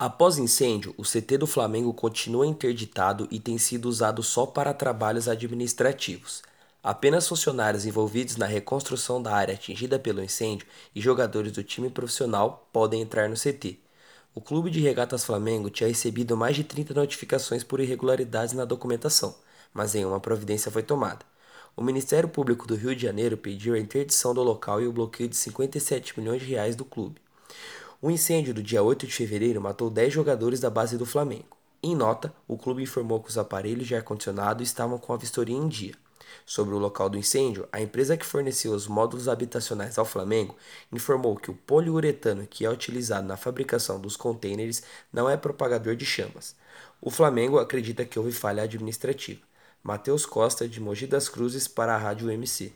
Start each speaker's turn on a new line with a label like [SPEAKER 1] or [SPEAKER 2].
[SPEAKER 1] Após incêndio, o CT do Flamengo continua interditado e tem sido usado só para trabalhos administrativos. Apenas funcionários envolvidos na reconstrução da área atingida pelo incêndio e jogadores do time profissional podem entrar no CT. O Clube de Regatas Flamengo tinha recebido mais de 30 notificações por irregularidades na documentação, mas nenhuma providência foi tomada. O Ministério Público do Rio de Janeiro pediu a interdição do local e o bloqueio de 57 milhões de reais do clube. O incêndio do dia 8 de fevereiro matou 10 jogadores da base do Flamengo. Em nota, o clube informou que os aparelhos de ar-condicionado estavam com a vistoria em dia. Sobre o local do incêndio, a empresa que forneceu os módulos habitacionais ao Flamengo informou que o poliuretano que é utilizado na fabricação dos contêineres não é propagador de chamas. O Flamengo acredita que houve falha administrativa. Matheus Costa, de Mogi das Cruzes, para a Rádio MC.